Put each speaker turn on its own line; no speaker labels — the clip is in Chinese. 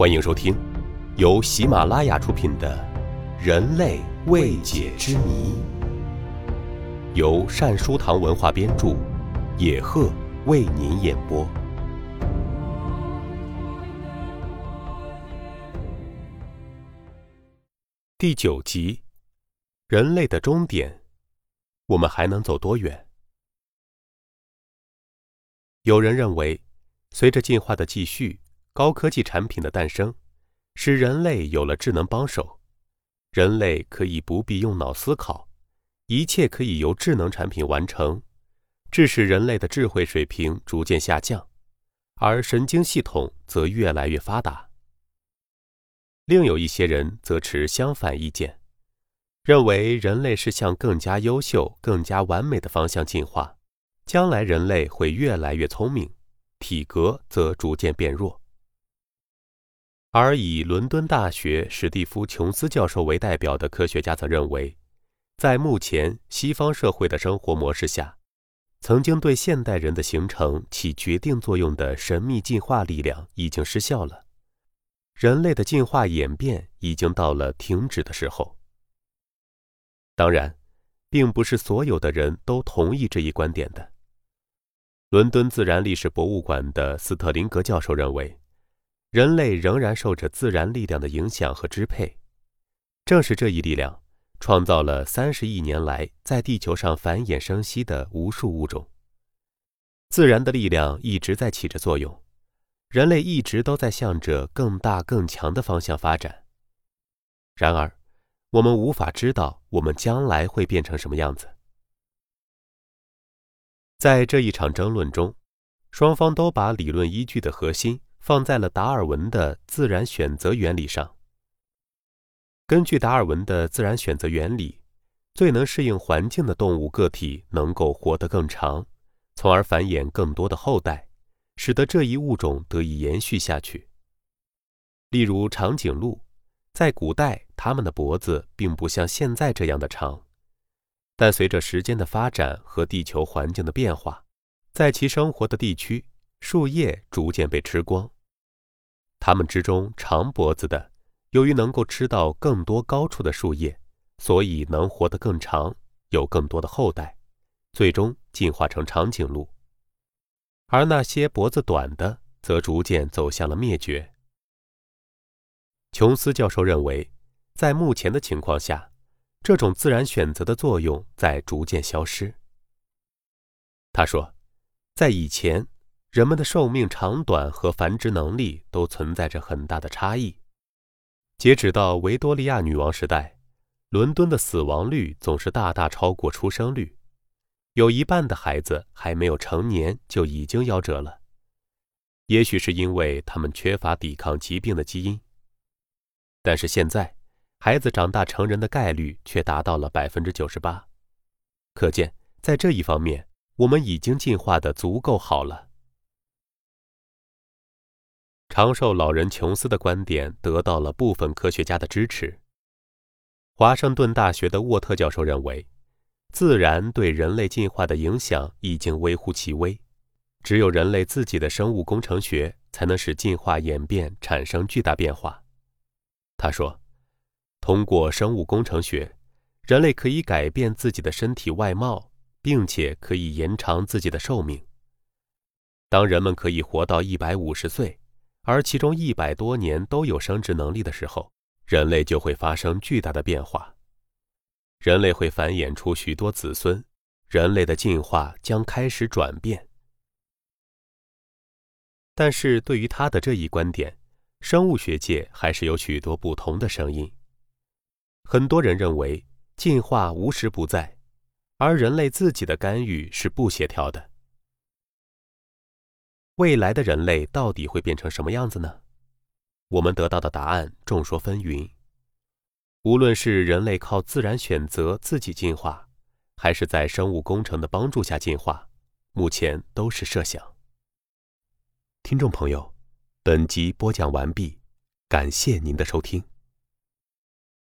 欢迎收听，由喜马拉雅出品的《人类未解之谜》，由善书堂文化编著，野鹤为您演播。第九集：人类的终点，我们还能走多远？有人认为，随着进化的继续。高科技产品的诞生，使人类有了智能帮手，人类可以不必用脑思考，一切可以由智能产品完成，致使人类的智慧水平逐渐下降，而神经系统则越来越发达。另有一些人则持相反意见，认为人类是向更加优秀、更加完美的方向进化，将来人类会越来越聪明，体格则逐渐变弱。而以伦敦大学史蒂夫·琼斯教授为代表的科学家则认为，在目前西方社会的生活模式下，曾经对现代人的形成起决定作用的神秘进化力量已经失效了，人类的进化演变已经到了停止的时候。当然，并不是所有的人都同意这一观点的。伦敦自然历史博物馆的斯特林格教授认为。人类仍然受着自然力量的影响和支配，正是这一力量创造了三十亿年来在地球上繁衍生息的无数物种。自然的力量一直在起着作用，人类一直都在向着更大更强的方向发展。然而，我们无法知道我们将来会变成什么样子。在这一场争论中，双方都把理论依据的核心。放在了达尔文的自然选择原理上。根据达尔文的自然选择原理，最能适应环境的动物个体能够活得更长，从而繁衍更多的后代，使得这一物种得以延续下去。例如长颈鹿，在古代它们的脖子并不像现在这样的长，但随着时间的发展和地球环境的变化，在其生活的地区。树叶逐渐被吃光，它们之中长脖子的，由于能够吃到更多高处的树叶，所以能活得更长，有更多的后代，最终进化成长颈鹿。而那些脖子短的，则逐渐走向了灭绝。琼斯教授认为，在目前的情况下，这种自然选择的作用在逐渐消失。他说，在以前。人们的寿命长短和繁殖能力都存在着很大的差异。截止到维多利亚女王时代，伦敦的死亡率总是大大超过出生率，有一半的孩子还没有成年就已经夭折了。也许是因为他们缺乏抵抗疾病的基因。但是现在，孩子长大成人的概率却达到了百分之九十八，可见在这一方面，我们已经进化的足够好了。长寿老人琼斯的观点得到了部分科学家的支持。华盛顿大学的沃特教授认为，自然对人类进化的影响已经微乎其微，只有人类自己的生物工程学才能使进化演变产生巨大变化。他说：“通过生物工程学，人类可以改变自己的身体外貌，并且可以延长自己的寿命。当人们可以活到一百五十岁。”而其中一百多年都有生殖能力的时候，人类就会发生巨大的变化，人类会繁衍出许多子孙，人类的进化将开始转变。但是对于他的这一观点，生物学界还是有许多不同的声音。很多人认为进化无时不在，而人类自己的干预是不协调的。未来的人类到底会变成什么样子呢？我们得到的答案众说纷纭。无论是人类靠自然选择自己进化，还是在生物工程的帮助下进化，目前都是设想。听众朋友，本集播讲完毕，感谢您的收听。